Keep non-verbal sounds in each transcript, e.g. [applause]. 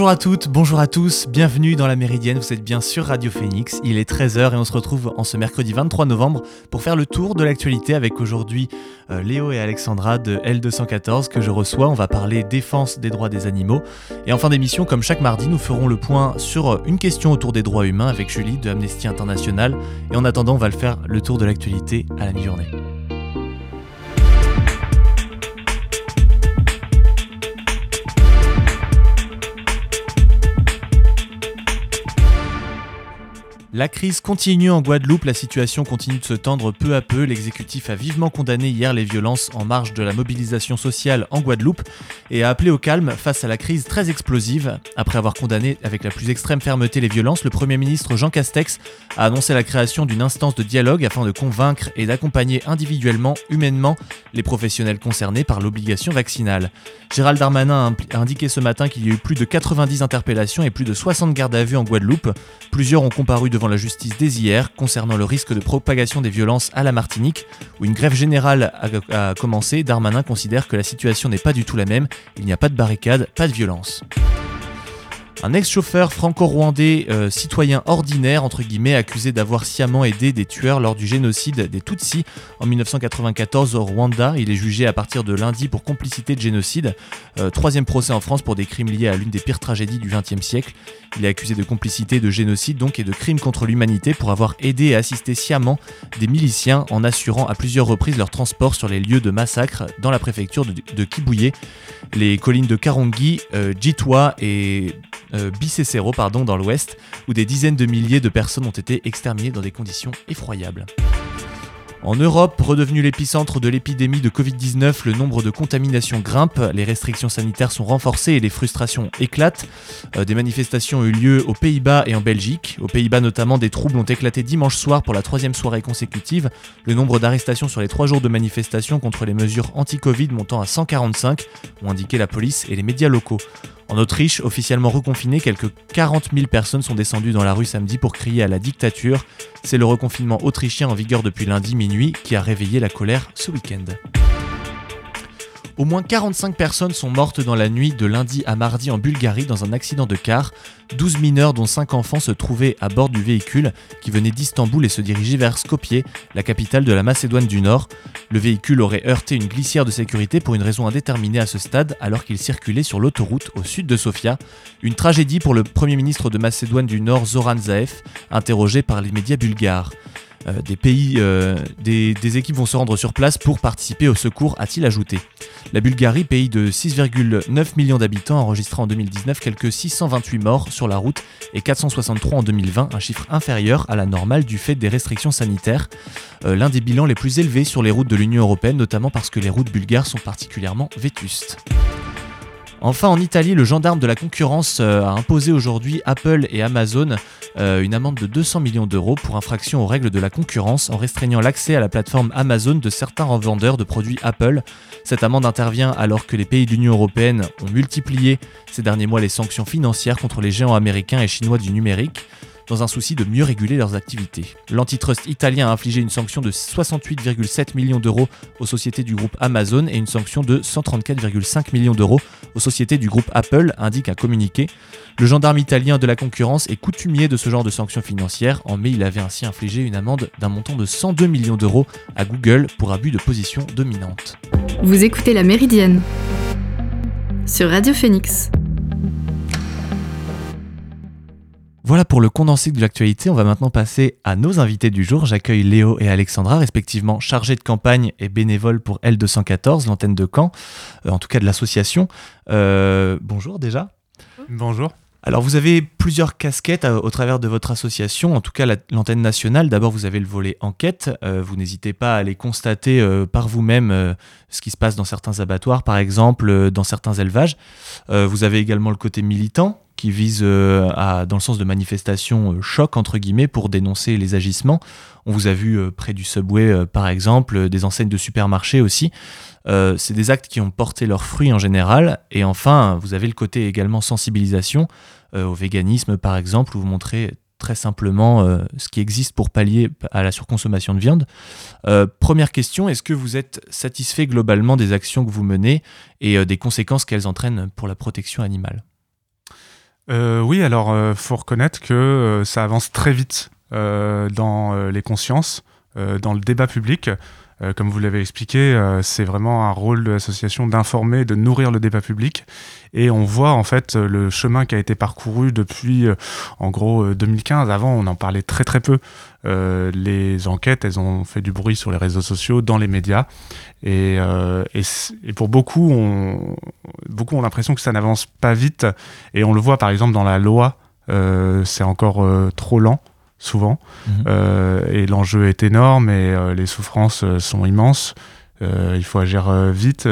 Bonjour à toutes, bonjour à tous, bienvenue dans la Méridienne, vous êtes bien sur Radio Phoenix, il est 13h et on se retrouve en ce mercredi 23 novembre pour faire le tour de l'actualité avec aujourd'hui euh, Léo et Alexandra de L214 que je reçois, on va parler défense des droits des animaux et en fin d'émission comme chaque mardi nous ferons le point sur une question autour des droits humains avec Julie de Amnesty International et en attendant on va le faire le tour de l'actualité à la mi-journée. La crise continue en Guadeloupe, la situation continue de se tendre peu à peu. L'exécutif a vivement condamné hier les violences en marge de la mobilisation sociale en Guadeloupe et a appelé au calme face à la crise très explosive. Après avoir condamné avec la plus extrême fermeté les violences, le Premier ministre Jean Castex a annoncé la création d'une instance de dialogue afin de convaincre et d'accompagner individuellement, humainement, les professionnels concernés par l'obligation vaccinale. Gérald Darmanin a indiqué ce matin qu'il y a eu plus de 90 interpellations et plus de 60 gardes à vue en Guadeloupe. Plusieurs ont comparu devant la justice dès hier concernant le risque de propagation des violences à la Martinique, où une grève générale a, commencé. Darmanin considère que la situation n'est pas du tout la même, il n'y a pas de barricade, pas de violence. Un ex-chauffeur franco-rwandais, euh, citoyen ordinaire, entre guillemets, accusé d'avoir sciemment aidé des tueurs lors du génocide des Tutsis en 1994 au Rwanda. Il est jugé à partir de lundi pour complicité de génocide. Euh, troisième procès en France pour des crimes liés à l'une des pires tragédies du XXe siècle. Il est accusé de complicité de génocide donc et de crimes contre l'humanité pour avoir aidé et assisté sciemment des miliciens en assurant à plusieurs reprises leur transport sur les lieux de massacre dans la préfecture de, Kibouye, les collines de Karongi, euh, Jitwa et euh, Bicécero pardon, dans l'ouest, où des dizaines de milliers de personnes ont été exterminées dans des conditions effroyables. En Europe, redevenu l'épicentre de l'épidémie de Covid-19, le nombre de contaminations grimpe, les restrictions sanitaires sont renforcées et les frustrations éclatent. Euh, des manifestations ont eu lieu aux Pays-Bas et en Belgique. Aux Pays-Bas notamment, des troubles ont éclaté dimanche soir pour la troisième soirée consécutive. Le nombre d'arrestations sur les trois jours de manifestation contre les mesures anti-Covid montant à 145, ont indiqué la police et les médias locaux. En Autriche, officiellement reconfiné, quelques 40 000 personnes sont descendues dans la rue samedi pour crier à la dictature. C'est le reconfinement autrichien en vigueur depuis lundi minuit qui a réveillé la colère ce week-end. Au moins 45 personnes sont mortes dans la nuit de lundi à mardi en Bulgarie dans un accident de car. 12 mineurs dont 5 enfants se trouvaient à bord du véhicule qui venait d'Istanbul et se dirigeait vers Skopje, la capitale de la Macédoine du Nord. Le véhicule aurait heurté une glissière de sécurité pour une raison indéterminée à ce stade alors qu'il circulait sur l'autoroute au sud de Sofia. Une tragédie pour le Premier ministre de Macédoine du Nord Zoran Zaev, interrogé par les médias bulgares. Euh, des pays, euh, des, équipes vont se rendre sur place pour participer au secours, a-t-il ajouté. La Bulgarie, pays de 6,9 millions d'habitants, enregistra en 2019 quelques 628 morts sur la route et 463 en 2020, un chiffre inférieur à la normale du fait des restrictions sanitaires. Euh, l'un des bilans les plus élevés sur les routes de l'Union européenne, notamment parce que les routes bulgares sont particulièrement vétustes. Enfin, en Italie, le gendarme de la concurrence euh, a imposé aujourd'hui Apple et Amazon euh, une amende de 200 millions d'euros pour infraction aux règles de la concurrence en restreignant l'accès à la plateforme Amazon de certains revendeurs de produits Apple. Cette amende intervient alors que les pays de l'Union européenne ont multiplié ces derniers mois les sanctions financières contre les géants américains et chinois du numérique dans un souci de mieux réguler leurs activités. L'antitrust italien a infligé une sanction de 68,7 millions d'euros aux sociétés du groupe Amazon et une sanction de 134,5 millions d'euros aux sociétés du groupe Apple, indique un communiqué. Le gendarme italien de la concurrence est coutumier de ce genre de sanctions financières. En mai, il avait ainsi infligé une amende d'un montant de 102 millions d'euros à Google pour abus de position dominante. Vous écoutez la Méridienne sur Radio Phoenix. Voilà pour le condensé de l'actualité. On va maintenant passer à nos invités du jour. J'accueille Léo et Alexandra, respectivement chargés de campagne et bénévoles pour L214, l'antenne de Caen, euh, en tout cas de l'association. Euh, bonjour déjà. Bonjour. Alors vous avez plusieurs casquettes euh, au travers de votre association, en tout cas l'antenne nationale. D'abord vous avez le volet enquête, vous n'hésitez pas à aller constater par vous-même ce qui se passe dans certains abattoirs par exemple, dans certains élevages. vous avez également le côté militant qui vise euh, à, dans le sens de manifestation euh, choc, entre guillemets, pour dénoncer les agissements. On vous a vu euh, près du subway, par exemple, des enseignes de supermarchés aussi. c'est des actes qui ont porté leurs fruits en général. Et enfin, vous avez le côté également sensibilisation au véganisme, par exemple, où vous montrez très simplement ce qui existe pour pallier à la surconsommation de viande. première question, est-ce que vous êtes satisfait globalement des actions que vous menez et des conséquences qu'elles entraînent pour la protection animale? Oui, alors il faut reconnaître que ça avance très vite dans les consciences, dans le débat public. Euh, comme vous l'avez expliqué, euh, c'est vraiment un rôle de l'association d'informer, de nourrir le débat public. Et on voit en fait le chemin qui a été parcouru depuis, euh, en gros, 2015. Avant, on en parlait très très peu. les enquêtes, elles ont fait du bruit sur les réseaux sociaux, dans les médias. Et, et, pour beaucoup, on, beaucoup ont l'impression que ça n'avance pas vite. Et on le voit par exemple dans la loi, c'est encore trop lent souvent. Mhm. Euh, et l'enjeu est énorme et euh, les souffrances euh, sont immenses. il faut agir vite,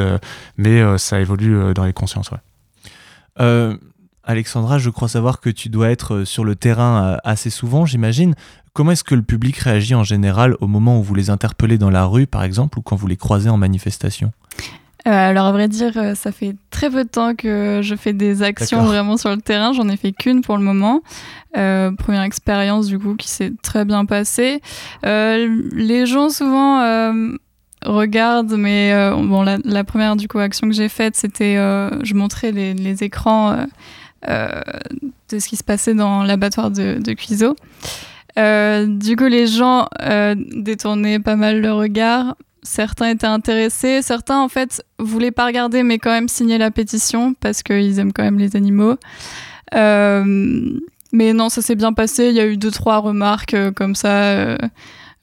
mais ça évolue dans les consciences. Alexandra, je crois savoir que tu dois être sur le terrain assez souvent, j'imagine. Comment est-ce que le public réagit en général au moment où vous les interpellez dans la rue, par exemple, ou quand vous les croisez en manifestation? Alors à vrai dire, euh, ça fait très peu de temps que je fais des actions vraiment sur le terrain. J'en ai fait qu'une pour le moment. Euh, première expérience du coup qui s'est très bien passée. les gens souvent regardent, mais bon la, première du coup action que j'ai faite, c'était je montrais les, écrans de ce qui se passait dans l'abattoir de, de Cuiseau. du coup, les gens détournaient pas mal le regard, certains étaient intéressés, certains en fait voulaient pas regarder mais quand même signer la pétition parce qu'ils aiment quand même les animaux. Euh, mais non, ça s'est bien passé. Il y a eu deux trois remarques euh, comme ça, euh,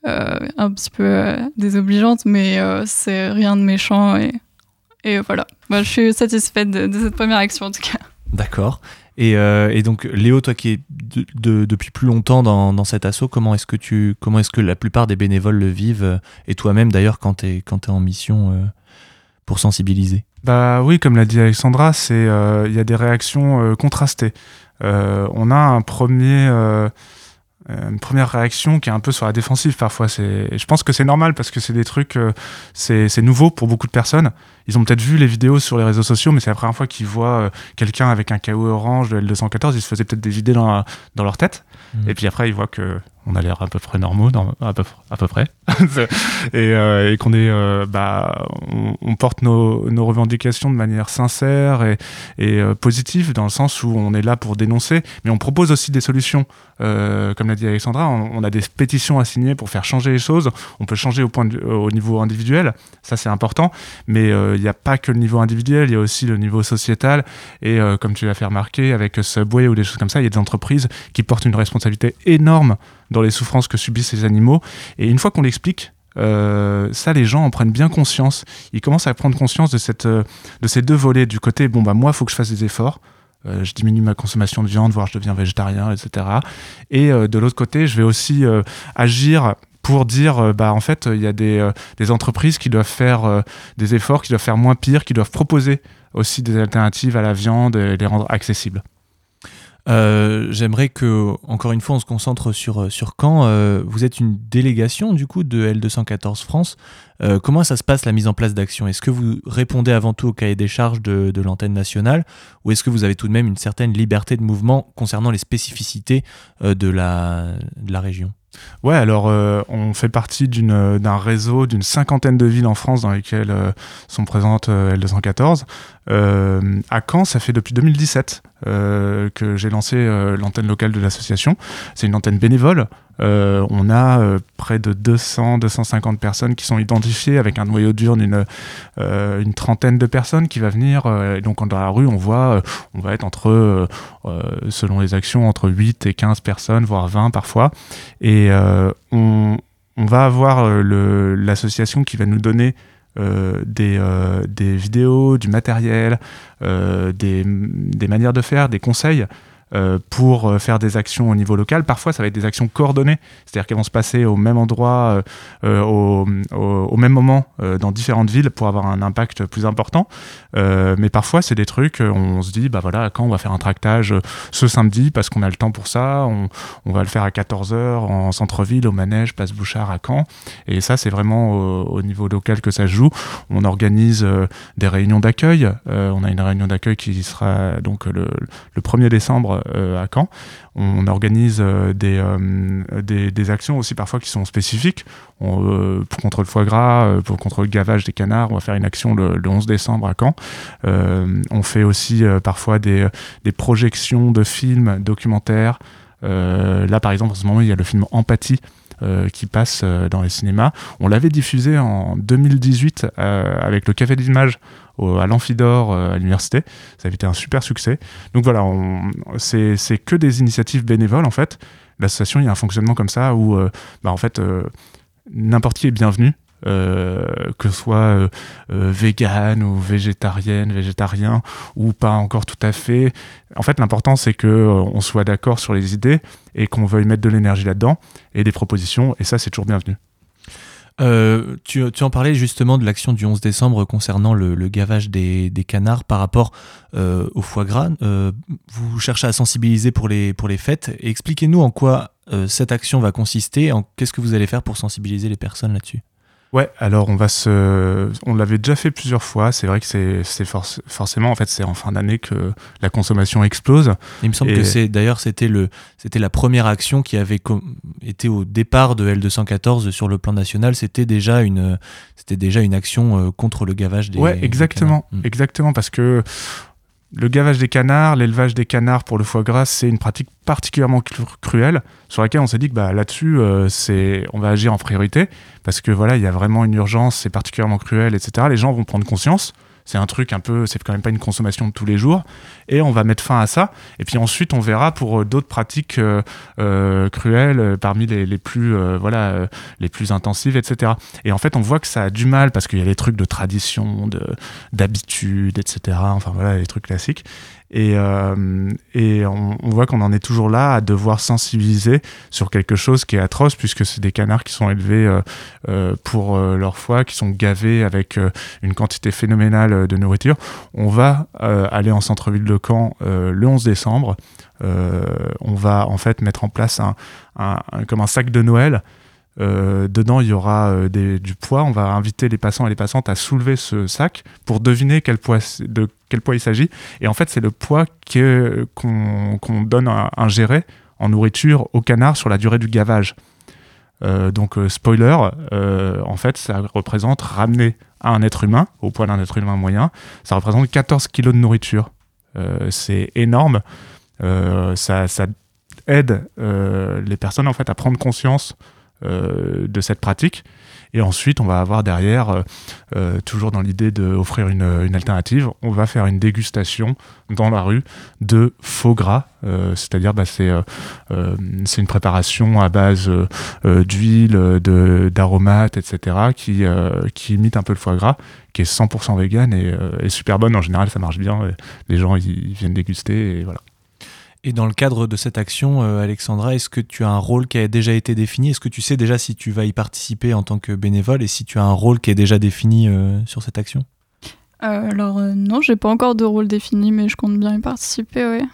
un petit peu désobligeantes, mais c'est rien de méchant et, voilà. Je suis satisfaite de, de cette première action en tout cas. D'accord. Euh, et, donc, Léo, toi qui es depuis plus longtemps dans, cet assaut, comment est-ce que, est-ce que la plupart des bénévoles le vivent euh, Et toi-même, d'ailleurs, quand tu es, es, en mission euh, pour sensibiliser? Bah oui, comme l'a dit Alexandra, il y a des réactions contrastées. on a un premier une première réaction qui est un peu sur la défensive parfois. C'est, je pense que c'est normal parce que c'est des trucs, euh, c'est, c'est nouveau pour beaucoup de personnes. Ils ont peut-être vu les vidéos sur les réseaux sociaux, mais c'est la première fois qu'ils voient euh, quelqu'un avec un KO orange de L214. Ils se faisaient peut-être des idées dans, dans leur tête. Mmh. Et puis après, ils voient que on a l'air à peu près normaux, à, peu, à peu près, [laughs] et, et qu'on est, bah, on, porte nos, nos, revendications de manière sincère et, et positive, dans le sens où on est là pour dénoncer, mais on propose aussi des solutions. comme l'a dit Alexandra, on, a des pétitions à signer pour faire changer les choses. On peut changer au, point au niveau individuel, ça c'est important, mais il n'y a pas que le niveau individuel, il y a aussi le niveau sociétal. Et comme tu l'as fait remarquer, avec Subway ou des choses comme ça, il y a des entreprises qui portent une responsabilité énorme dans les souffrances que subissent ces animaux. Et une fois qu'on l'explique, euh, ça, les gens en prennent bien conscience. Ils commencent à prendre conscience de, cette, euh, de ces deux volets. Du côté, bon, bah, moi, il faut que je fasse des efforts. Euh, je diminue ma consommation de viande, voire je deviens végétarien, etc. Et de l'autre côté, je vais aussi agir pour dire, bah, en fait, il y a des, des, entreprises qui doivent faire des efforts, qui doivent faire moins pire, qui doivent proposer aussi des alternatives à la viande et les rendre accessibles. Euh, j'aimerais que, encore une fois, on se concentre sur, euh, sur Caen. Euh, vous êtes une délégation du coup de L214 France. comment ça se passe la mise en place d'actions Est-ce que vous répondez avant tout au cahier des charges de, de l'antenne nationale? Ou est-ce que vous avez tout de même une certaine liberté de mouvement concernant les spécificités de, la, de la région? Ouais, alors on fait partie d'un réseau d'une cinquantaine de villes en France dans lesquelles sont présentes L214. à Caen, ça fait depuis 2017 euh, que j'ai lancé euh, l'antenne locale de l'association. C'est une antenne bénévole. Euh, on a près de 200, 250 personnes qui sont identifiées avec un noyau dur d'une une trentaine de personnes qui va venir. et donc dans la rue, on voit, on va être entre, selon les actions, entre 8 et 15 personnes, voire 20 parfois. Et on, va avoir l'association qui va nous donner des, euh, des, vidéos, du matériel, euh, des, des, manières de faire, des conseils. euh, pour euh, faire des actions au niveau local. Parfois, ça va être des actions coordonnées, c'est-à-dire qu'elles vont se passer au même endroit, euh, au, même moment, dans différentes villes pour avoir un impact plus important. mais parfois, c'est des trucs, on se dit, bah voilà, quand on va faire un tractage ce samedi parce qu'on a le temps pour ça, on, va le faire à 14h en centre-ville, au manège, place Bouchard à Caen. Et ça, c'est vraiment au, niveau local que ça joue. On organise des réunions d'accueil. on a une réunion d'accueil qui sera donc le 1er décembre décembre à Caen. On organise des, des, actions aussi parfois qui sont spécifiques. Pour contre le foie gras, pour contre le gavage des canards, on va faire une action le, 11 décembre à Caen. on fait aussi parfois des, des projections de films documentaires. là, par exemple, en ce moment, il y a le film Empathie euh, qui passe euh, dans les cinémas. On l'avait diffusé en 2018 euh, avec le Café à l'Amphidor à l'université. Ça avait été un super succès. Donc voilà, c'est que des initiatives bénévoles en fait. L'association, il y a un fonctionnement comme ça où bah, en fait n'importe qui est bienvenu. Euh, que soit euh, euh, vegan ou végétarienne, végétarien ou pas encore tout à fait. En fait, l'important c'est que on soit d'accord sur les idées et qu'on veuille mettre de l'énergie là-dedans et des propositions. Et ça, c'est toujours bienvenu. Tu, en parlais justement de l'action du 11 décembre concernant le, gavage des, canards par rapport au foie gras. vous cherchez à sensibiliser pour les, fêtes. Expliquez-nous en quoi cette action va consister, qu'est-ce que vous allez faire pour sensibiliser les personnes là-dessus? Ouais, alors on va se, on l'avait déjà fait plusieurs fois. C'est vrai que c'est, forcément en fait c'est en fin d'année que la consommation explose. Il me semble que c'est d'ailleurs c'était le, c'était la première action qui avait été au départ de L214 sur le plan national. C'était déjà une, c'était déjà une action euh, contre le gavage des. Ouais, exactement, mm. exactement parce que le gavage des canards, l'élevage des canards pour le foie gras, c'est une pratique particulièrement cruelle sur laquelle on s'est dit que bah, là-dessus, euh, on va agir en priorité parce que voilà, il y a vraiment une urgence, c'est particulièrement cruel, etc. Les gens vont prendre conscience c'est un truc un peu, c'est quand même pas une consommation de tous les jours. Et on va mettre fin à ça. Et puis ensuite, on verra pour euh, d'autres pratiques euh, euh, cruelles parmi les, les plus, voilà, les plus intensives, etc. Et en fait, on voit que ça a du mal parce qu'il y a des trucs de tradition, de d'habitude, etc. Enfin voilà, les trucs classiques. Et, euh, on, voit qu'on en est toujours là à devoir sensibiliser sur quelque chose qui est atroce, puisque c'est des canards qui sont élevés euh, euh, pour leur foie, qui sont gavés avec une quantité phénoménale de nourriture. On va aller en centre-ville de Caen le 11 décembre. on va en fait mettre en place comme un sac de Noël euh, dedans, il y aura euh, du poids. On va inviter les passants et les passantes à soulever ce sac pour deviner quel poids, de quel poids il s'agit. Et en fait, c'est le poids qu'on donne à ingérer en nourriture au canard sur la durée du gavage. Euh, donc, spoiler, en fait, ça représente ramener à un être humain, au poids d'un être humain moyen, ça représente 14 kilos de nourriture. c'est énorme. Ça, ça, aide les personnes en fait à prendre conscience de cette pratique. Et ensuite, on va avoir derrière, euh, euh, toujours dans l'idée d'offrir une, une, alternative, on va faire une dégustation dans la rue de faux gras. C'est-à-dire, bah, c'est c'est une préparation à base d'huile, d'aromates, etc., qui, qui imite un peu le foie gras, qui est 100% vegan et, et, super bonne. En général, ça marche bien. Les gens, ils viennent déguster et voilà. Et dans le cadre de cette action, euh, Alexandra, est-ce que tu as un rôle qui a déjà été défini? Est-ce que tu sais déjà si tu vas y participer en tant que bénévole et si tu as un rôle qui est déjà défini euh, sur cette action? Euh, Alors non, j'ai pas encore de rôle défini, mais je compte bien y participer, oui.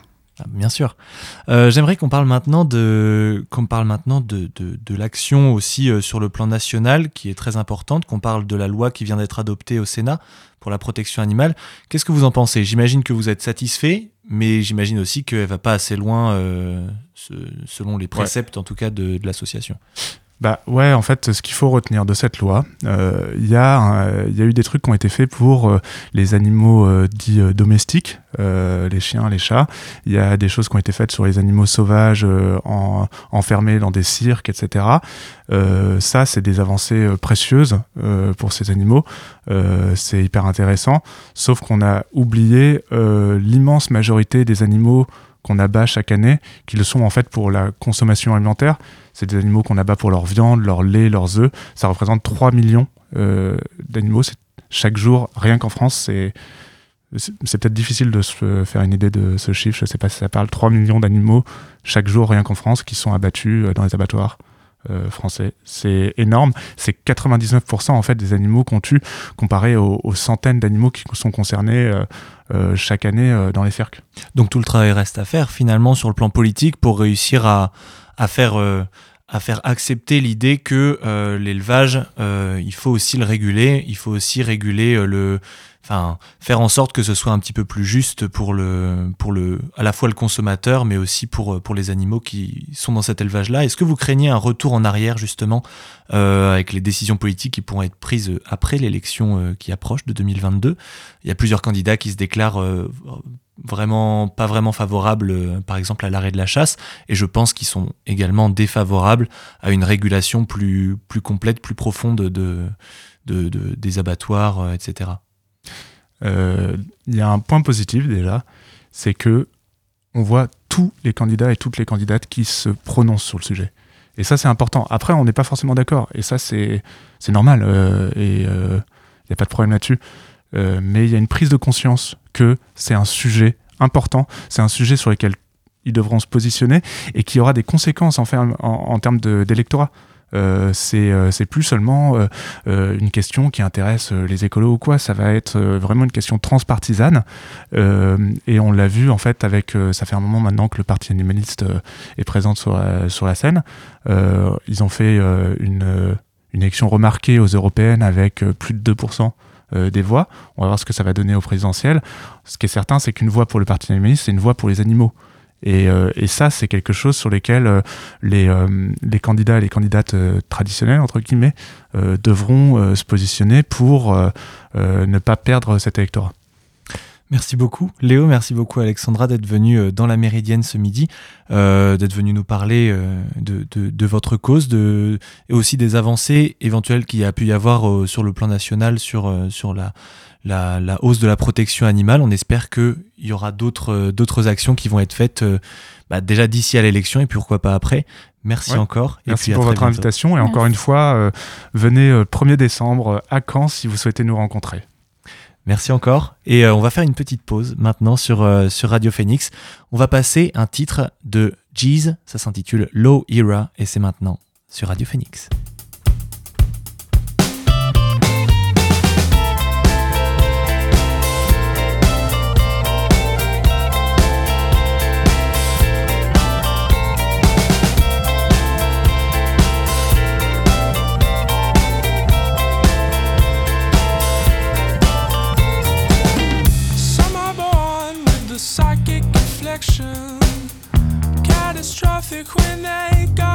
Bien sûr. J'aimerais qu'on parle maintenant de, qu'on parle maintenant de, de, de l'action aussi sur le plan national, qui est très importante, qu'on parle de la loi qui vient d'être adoptée au Sénat pour la protection animale. Qu'est-ce que vous en pensez? J'imagine que vous êtes satisfait, mais j'imagine aussi qu'elle va pas assez loin euh, selon les préceptes, en tout cas, de, de l'association. Bah ouais, en fait, ce qu'il faut retenir de cette loi, euh, il y, y, a eu des trucs qui ont été faits pour euh, les animaux euh, dits domestiques, les chiens, les chats. Il y a des choses qui ont été faites sur les animaux sauvages en, enfermés dans des cirques, etc. ça, c'est des avancées précieuses pour ces animaux. c'est hyper intéressant. Sauf qu'on a oublié l'immense majorité des animaux qu'on abat chaque année, qui le sont en fait pour la consommation alimentaire. C'est des animaux qu'on abat pour leur viande, leur lait, leurs œufs. Ça représente 3 millions euh, d'animaux chaque jour. Rien qu'en France, c'est c'est peut-être difficile de se faire une idée de ce chiffre. Je ne sais pas si ça parle. 3 millions d'animaux chaque jour, rien qu'en France, qui sont abattus euh, dans les abattoirs. Euh, français. C'est énorme. C'est 99% en fait des animaux qu'on tue comparé aux, centaines d'animaux qui sont concernés euh, chaque année dans les cercles. Donc tout le travail reste à faire finalement sur le plan politique pour réussir à faire à faire accepter l'idée que l'élevage, il faut aussi le réguler, il faut aussi réguler le, enfin, faire en sorte que ce soit un petit peu plus juste pour le, pour le, à la fois le consommateur, mais aussi pour, pour les animaux qui sont dans cet élevage-là. Est-ce que vous craignez un retour en arrière justement euh, avec les décisions politiques qui pourront être prises après l'élection euh, qui approche de 2022 Il y a plusieurs candidats qui se déclarent euh, vraiment pas vraiment favorables, par exemple à l'arrêt de la chasse, et je pense qu'ils sont également défavorables à une régulation plus plus complète, plus profonde de, de, de des abattoirs, etc. Il y a un point positif déjà, c'est que on voit tous les candidats et toutes les candidates qui se prononcent sur le sujet. Et ça, c'est important. Après, on n'est pas forcément d'accord. Et ça, c'est normal. Euh, et il euh, n'y a pas de problème là-dessus. Euh, mais il y a une prise de conscience que c'est un sujet important. C'est un sujet sur lequel ils devront se positionner et qui aura des conséquences en, en, en termes d'électorat. Euh, euh, c'est plus seulement euh, une question qui intéresse les écolos ou quoi, ça va être vraiment une question transpartisane. et on l'a vu en fait avec, ça fait un moment maintenant que le parti animaliste est présent sur la, sur la scène. ils ont fait une, une élection remarquée aux européennes avec plus de 2% des voix. On va voir ce que ça va donner au présidentiel. Ce qui est certain, c'est qu'une voix pour le Parti animaliste, c'est une voix pour les animaux. Euh, et, ça, c'est quelque chose sur lequel euh, les, euh, les, candidats et les candidates traditionnelles, entre guillemets, devront se positionner pour ne pas perdre cet électorat. Merci beaucoup Léo, merci beaucoup Alexandra d'être venu dans la Méridienne ce midi, d'être venu nous parler de, de, de, votre cause de, et aussi des avancées éventuelles qu'il y a pu y avoir sur le plan national sur, sur la, la, hausse de la protection animale. On espère qu'il y aura d'autres euh, d'autres actions qui vont être faites euh, bah, déjà d'ici à l'élection et puis pourquoi pas après. Merci encore. Merci pour votre invitation et encore une fois, euh, venez 1er décembre à Caen si vous souhaitez nous rencontrer. Merci encore. Et on va faire une petite pause maintenant sur, sur Radio Phoenix. On va passer un titre de Jeez, ça s'intitule Low Era et c'est maintenant sur Radio Phoenix. make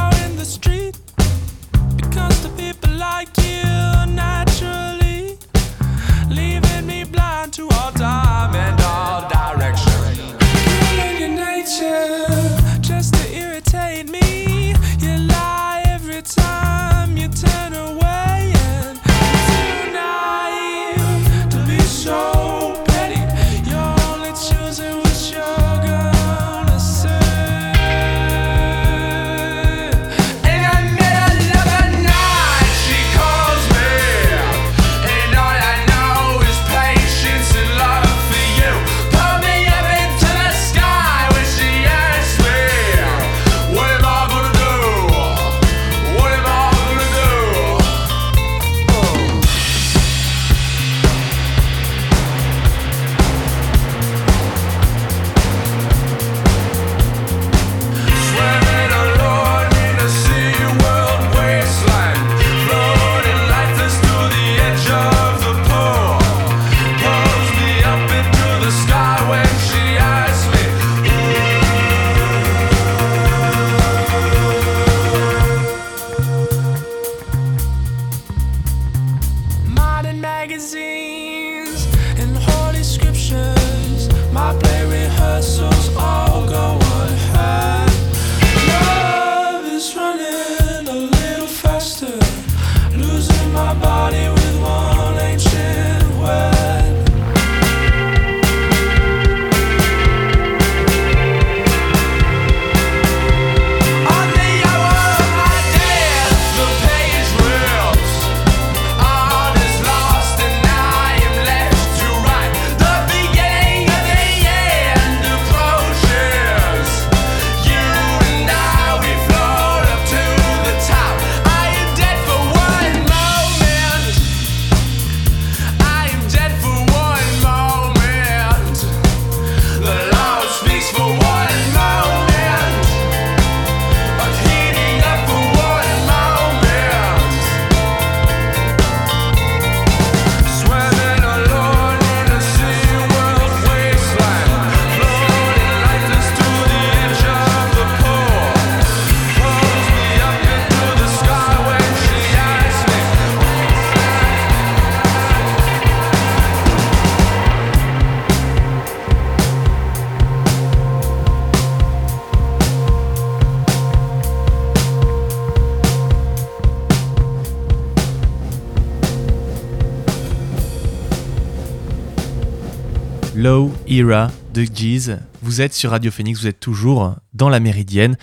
Era de Geese. Vous êtes sur Radio Phoenix, vous êtes toujours dans la Méridienne.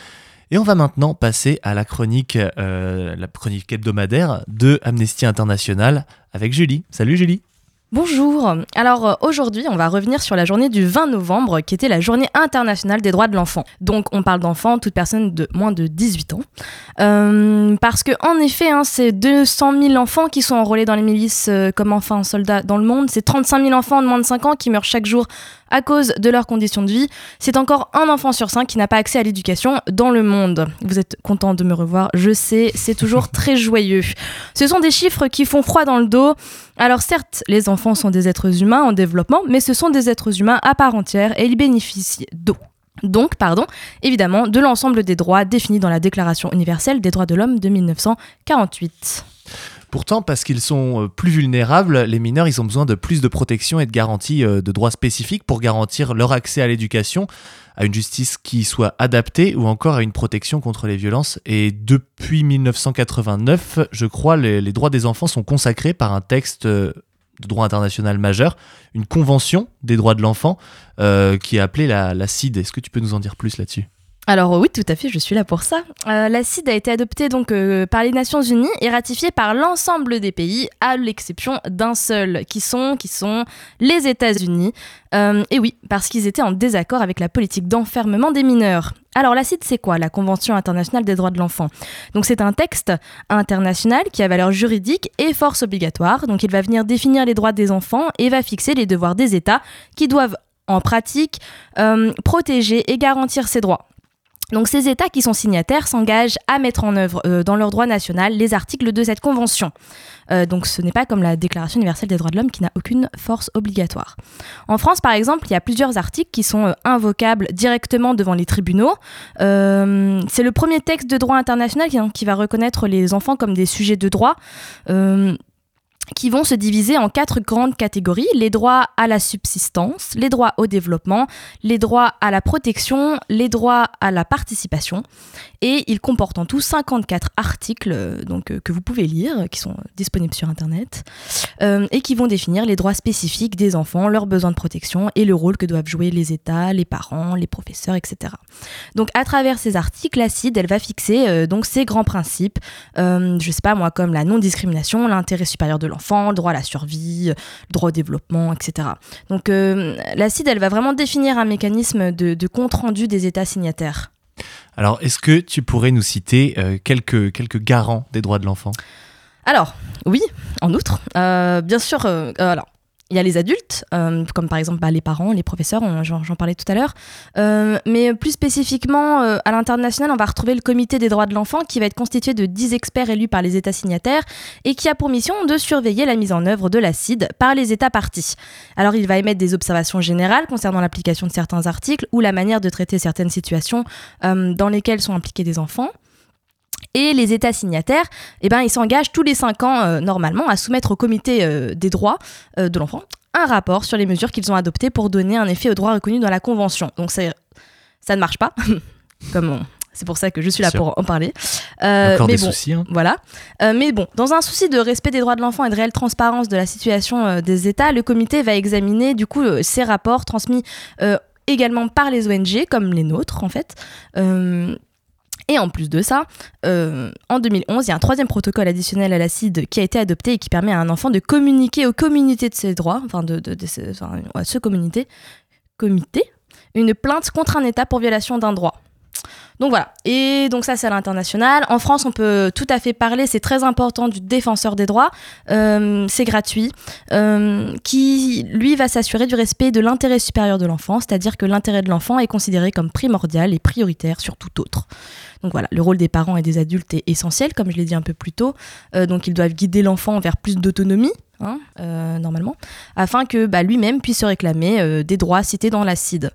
Et on va maintenant passer à la chronique, euh, la chronique hebdomadaire de Amnesty International avec Julie. Salut Julie Bonjour. Alors euh, aujourd'hui, on va revenir sur la journée du 20 novembre qui était la journée internationale des droits de l'enfant. Donc on parle d'enfants, toute personne de moins de 18 ans. Euh, parce que en effet, hein, c'est 200 000 enfants qui sont enrôlés dans les milices comme enfants soldats dans le monde. C'est 35 000 enfants de moins de 5 ans qui meurent chaque jour à cause de leurs conditions de vie. C'est encore un enfant sur cinq qui n'a pas accès à l'éducation dans le monde. Vous êtes content de me revoir, je sais, c'est toujours [laughs] très joyeux. Ce sont des chiffres qui font froid dans le dos. Alors certes, les enfants sont des êtres humains en développement, mais ce sont des êtres humains à part entière et ils bénéficient d'eau. Donc, pardon, évidemment, de l'ensemble des droits définis dans la Déclaration universelle des droits de l'homme de 1948. Pourtant, parce qu'ils sont euh, plus vulnérables, les mineurs, ils ont besoin de plus de protection et de garanties euh, de droits spécifiques pour garantir leur accès à l'éducation, à une justice qui soit adaptée ou encore à une protection contre les violences. Et depuis 1989, je crois, les, droits des enfants sont consacrés par un texte euh, de droit international majeur, une convention des droits de l'enfant qui est appelée la, la CID. Est-ce que tu peux nous en dire plus là-dessus? Alors oui, tout à fait, je suis là pour ça. Euh, la CID a été adoptée donc euh, par les Nations Unies et ratifiée par l'ensemble des pays, à l'exception d'un seul, qui sont, les États-Unis. Euh, et oui, parce qu'ils étaient en désaccord avec la politique d'enfermement des mineurs. Alors la CID, c'est quoi? La Convention internationale des droits de l'enfant. Donc c'est un texte international qui a valeur juridique et force obligatoire. Donc il va venir définir les droits des enfants et va fixer les devoirs des États qui doivent en pratique protéger et garantir ces droits. Donc ces États qui sont signataires s'engagent à mettre en œuvre euh, dans leur droit national les articles de cette convention. Euh, donc ce n'est pas comme la Déclaration universelle des droits de l'homme qui n'a aucune force obligatoire. En France, par exemple, il y a plusieurs articles qui sont euh, invocables directement devant les tribunaux. C'est le premier texte de droit international qui, qui, va reconnaître les enfants comme des sujets de droit qui vont se diviser en quatre grandes catégories, les droits à la subsistance, les droits au développement, les droits à la protection, les droits à la participation. Et il comporte en tout 54 articles euh, donc, euh, que vous pouvez lire, qui sont disponibles sur Internet, euh, et qui vont définir les droits spécifiques des enfants, leurs besoins de protection et le rôle que doivent jouer les États, les parents, les professeurs, etc. Donc à travers ces articles, la CID, elle va fixer donc ces grands principes, je sais pas moi, comme la non-discrimination, l'intérêt supérieur de l'enfant, le droit à la survie, le droit au développement, etc. Donc euh, la CID, elle va vraiment définir un mécanisme de, compte-rendu des États signataires. Alors, est-ce que tu pourrais nous citer euh, quelques, quelques garants des droits de l'enfant? Alors, oui, en outre. Euh, bien sûr, alors, il y a les adultes, euh, comme par exemple bah, les parents, les professeurs, j'en parlais tout à l'heure. Euh, mais plus spécifiquement, euh, à l'international, on va retrouver le comité des droits de l'enfant qui va être constitué de 10 experts élus par les États signataires et qui a pour mission de surveiller la mise en œuvre de l'acide par les États partis. Alors il va émettre des observations générales concernant l'application de certains articles ou la manière de traiter certaines situations dans lesquelles sont impliqués des enfants. Et les États signataires, eh ben, ils s'engagent tous les cinq ans euh, normalement à soumettre au comité euh, des droits euh, de l'enfant un rapport sur les mesures qu'ils ont adoptées pour donner un effet aux droits reconnus dans la Convention. Donc ça ne marche pas, [laughs] comme C'est pour ça que je suis là pour en parler. Encore mais des soucis. Hein. Voilà. mais bon, dans un souci de respect des droits de l'enfant et de réelle transparence de la situation des États, le comité va examiner du coup ces rapports transmis également par les ONG, comme les nôtres en fait. Et en plus de ça, euh, en 2011, il y a un troisième protocole additionnel à l'acide qui a été adopté et qui permet à un enfant de communiquer aux communautés de ses droits, enfin, de, ce comité, une plainte contre un État pour violation d'un droit. Donc voilà, et donc ça c'est à l'international. En France, on peut tout à fait parler, c'est très important, du défenseur des droits. Euh, c'est gratuit, euh, qui lui va s'assurer du respect de l'intérêt supérieur de l'enfant, c'est-à-dire que l'intérêt de l'enfant est considéré comme primordial et prioritaire sur tout autre. Donc voilà, le rôle des parents et des adultes est essentiel, comme je l'ai dit un peu plus tôt. Euh, donc ils doivent guider l'enfant vers plus d'autonomie, hein, normalement, afin que bah, lui-même puisse se réclamer des droits cités dans l'acide.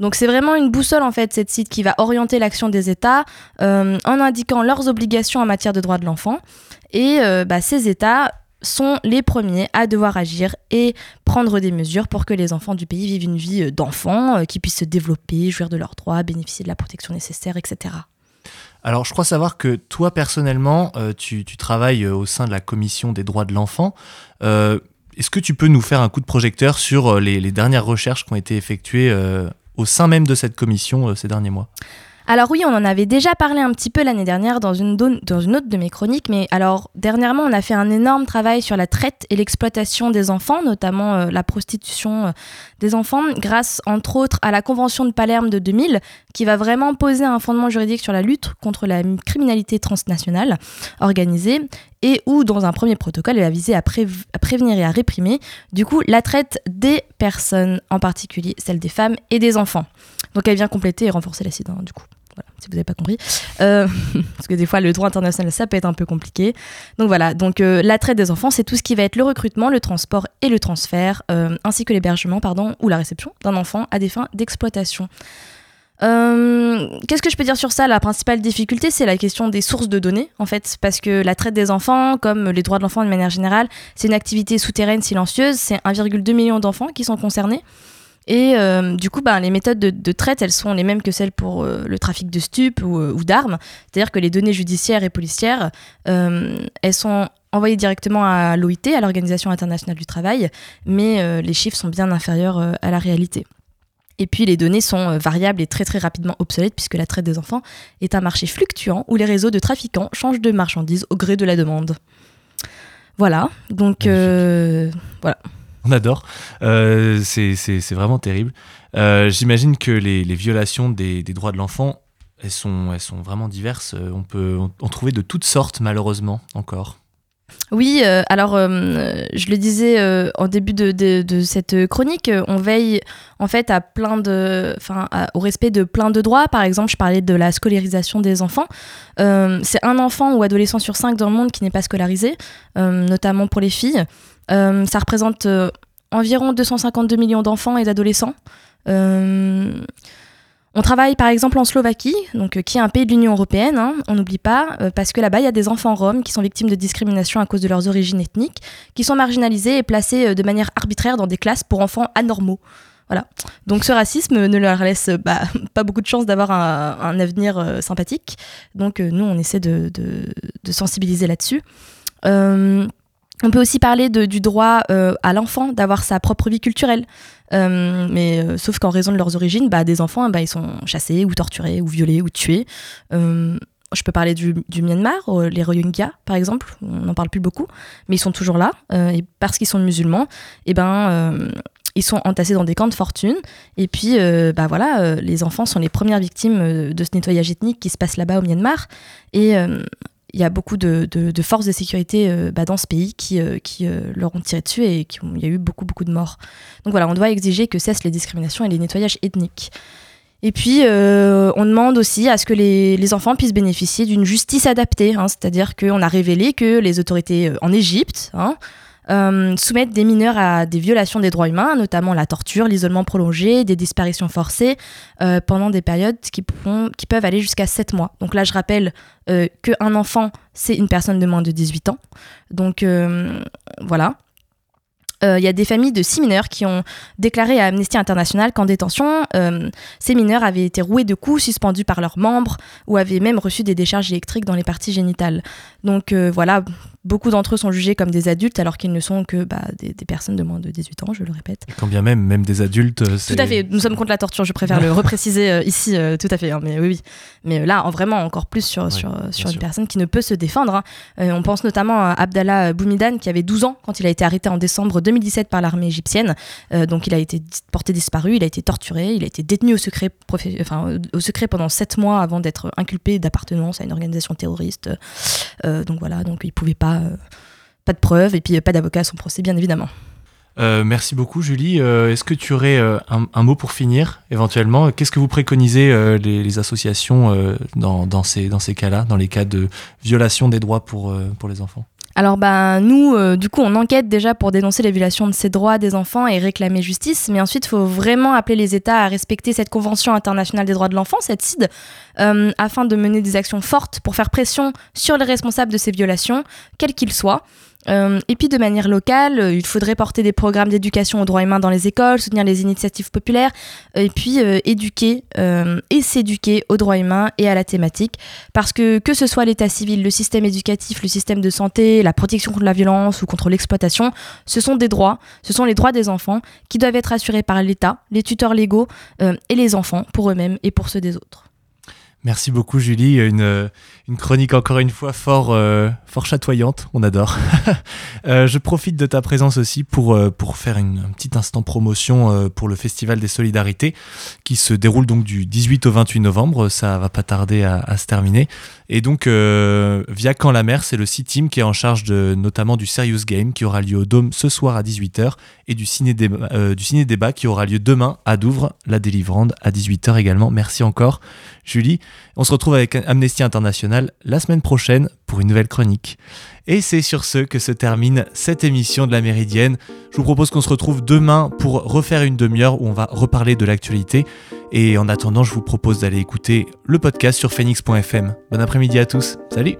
Donc c'est vraiment une boussole en fait cette site qui va orienter l'action des États euh, en indiquant leurs obligations en matière de droits de l'enfant. Et euh, bah, ces États sont les premiers à devoir agir et prendre des mesures pour que les enfants du pays vivent une vie euh, d'enfants, qui puissent se développer, jouir de leurs droits, bénéficier de la protection nécessaire, etc. Alors, je crois savoir que toi, personnellement, tu, travailles au sein de la commission des droits de l'enfant. est-ce que tu peux nous faire un coup de projecteur sur les, les dernières recherches qui ont été effectuées au sein même de cette commission ces derniers mois alors oui, on en avait déjà parlé un petit peu l'année dernière dans une, autre de mes chroniques, mais alors dernièrement, on a fait un énorme travail sur la traite et l'exploitation des enfants, notamment euh, la prostitution euh, des enfants, grâce entre autres à la Convention de Palerme de 2000, qui va vraiment poser un fondement juridique sur la lutte contre la criminalité transnationale organisée et où, dans un premier protocole, elle a visé à, prévenir et à réprimer, du coup, la traite des personnes, en particulier celle des femmes et des enfants. Donc elle vient compléter et renforcer la CID, du coup si vous n'avez pas compris. Euh, [laughs] parce que des fois, le droit international, ça peut être un peu compliqué. Donc voilà, donc euh, la traite des enfants, c'est tout ce qui va être le recrutement, le transport et le transfert, euh, ainsi que l'hébergement, pardon, ou la réception d'un enfant à des fins d'exploitation. Qu'est-ce que je peux dire sur ça? La principale difficulté, c'est la question des sources de données, en fait, parce que la traite des enfants, comme les droits de l'enfant de manière générale, c'est une activité souterraine silencieuse. C'est 1,2 million d'enfants qui sont concernés. Et euh, du coup, bah, les méthodes de, traite, elles sont les mêmes que celles pour euh, le trafic de stupes ou, euh, d'armes. C'est-à-dire que les données judiciaires et policières, elles sont envoyées directement à l'OIT, à l'Organisation internationale du travail, mais les chiffres sont bien inférieurs à la réalité. Et puis les données sont variables et très très rapidement obsolètes puisque la traite des enfants est un marché fluctuant où les réseaux de trafiquants changent de marchandises au gré de la demande. Voilà, donc voilà on adore. Euh, c'est vraiment terrible. Euh, j'imagine que les, violations des, droits de l'enfant, elles sont, vraiment diverses. Euh, on peut en trouver de toutes sortes, malheureusement, encore. Oui, alors je le disais en début de, cette chronique, on veille en fait à plein de, au respect de plein de droits. Par exemple, je parlais de la scolarisation des enfants. c'est un enfant ou adolescent sur cinq dans le monde qui n'est pas scolarisé, notamment pour les filles. Euh, ça représente euh, environ 252 millions d'enfants et d'adolescents. Euh, on travaille par exemple en Slovaquie, donc, qui est un pays de l'Union européenne, hein, on n'oublie pas, parce que là-bas, il y a des enfants roms qui sont victimes de discrimination à cause de leurs origines ethniques, qui sont marginalisés et placés de manière arbitraire dans des classes pour enfants anormaux. Voilà. Donc ce racisme ne leur laisse bah, [laughs] pas beaucoup de chance d'avoir un, avenir sympathique. Donc nous, on essaie de sensibiliser là-dessus. On peut aussi parler du droit euh, à l'enfant d'avoir sa propre vie culturelle. Euh, mais euh, sauf qu'en raison de leurs origines, bah, des enfants, bah, ils sont chassés ou torturés ou violés ou tués. je peux parler du, Myanmar, les Rohingyas par exemple, on n'en parle plus beaucoup, mais ils sont toujours là. et parce qu'ils sont musulmans, et eh ben, ils sont entassés dans des camps de fortune. Et puis, bah voilà, les enfants sont les premières victimes de ce nettoyage ethnique qui se passe là-bas au Myanmar. Et il y a beaucoup de, forces de sécurité euh, bah, dans ce pays qui, euh, euh, leur ont tiré dessus et qui il y a eu beaucoup, beaucoup de morts. Donc voilà, on doit exiger que cessent les discriminations et les nettoyages ethniques. Et puis, on demande aussi à ce que les, enfants puissent bénéficier d'une justice adaptée, hein, c'est-à-dire qu'on a révélé que les autorités en Égypte, hein, euh, soumettre des mineurs à des violations des droits humains, notamment la torture, l'isolement prolongé, des disparitions forcées, euh, pendant des périodes qui, qui peuvent aller jusqu'à 7 mois. Donc là, je rappelle euh, qu'un enfant, c'est une personne de moins de 18 ans. Donc voilà. Il y a des familles de six mineurs qui ont déclaré à Amnesty International qu'en détention, ces mineurs avaient été roués de coups, suspendus par leurs membres ou avaient même reçu des décharges électriques dans les parties génitales. Donc voilà, Beaucoup d'entre eux sont jugés comme des adultes alors qu'ils ne sont que bah, des, personnes de moins de 18 ans, je le répète. quand bien même, même des adultes. Euh, tout à fait, nous sommes contre la torture, je préfère le [laughs] repréciser euh, ici, euh, tout à fait. Hein, mais oui, oui. Mais là, en vraiment encore plus sur, sur, sur une personne qui ne peut se défendre. Hein. on pense notamment à Abdallah Boumidan qui avait 12 ans quand il a été arrêté en décembre 2017 par l'armée égyptienne. donc il a été porté disparu, il a été torturé, il a été détenu au secret, pendant 7 mois avant d'être inculpé d'appartenance à une organisation terroriste. donc voilà, donc il pouvait pas euh, pas de preuves et puis pas d'avocat à son procès, bien évidemment. Euh, merci beaucoup Julie. Euh, est-ce que tu aurais un, mot pour finir éventuellement? Qu'est-ce que vous préconisez les, associations dans, dans, ces, dans ces cas-là, dans les cas de violation des droits pour, pour les enfants? Alors ben nous, du coup, on enquête déjà pour dénoncer les violations de ces droits des enfants et réclamer justice, mais ensuite il faut vraiment appeler les États à respecter cette Convention internationale des droits de l'enfant, cette CID, afin de mener des actions fortes pour faire pression sur les responsables de ces violations, quels qu'ils soient. Euh, et puis de manière locale, euh, il faudrait porter des programmes d'éducation aux droits humains dans les écoles, soutenir les initiatives populaires, euh, et puis éduquer et s'éduquer aux droits humains et à la thématique. Parce que que ce soit l'état civil, le système éducatif, le système de santé, la protection contre la violence ou contre l'exploitation, ce sont des droits, ce sont les droits des enfants qui doivent être assurés par l'État, les tuteurs légaux et les enfants pour eux-mêmes et pour ceux des autres. Merci beaucoup Julie, une, chronique encore une fois fort, euh, chatoyante, on adore. [laughs] euh, je profite de ta présence aussi pour, euh, faire un petit instant promotion pour le Festival des Solidarités qui se déroule donc du 18 au 28 novembre, ça va pas tarder à se terminer. Et donc via Quand la mer, c'est le C-Team qui est en charge notamment du Serious Game qui aura lieu au Dôme ce soir à 18h et du ciné-débat -débat qui aura lieu demain à Douvres, la délivrande à 18h également. Merci encore Julie. On se retrouve avec Amnesty International la semaine prochaine pour une nouvelle chronique. Et c'est sur ce que se termine cette émission de la Méridienne. Je vous propose qu'on se retrouve demain pour refaire une demi-heure où on va reparler de l'actualité. Et en attendant, je vous propose d'aller écouter le podcast sur phoenix.fm. Bon après-midi à tous. Salut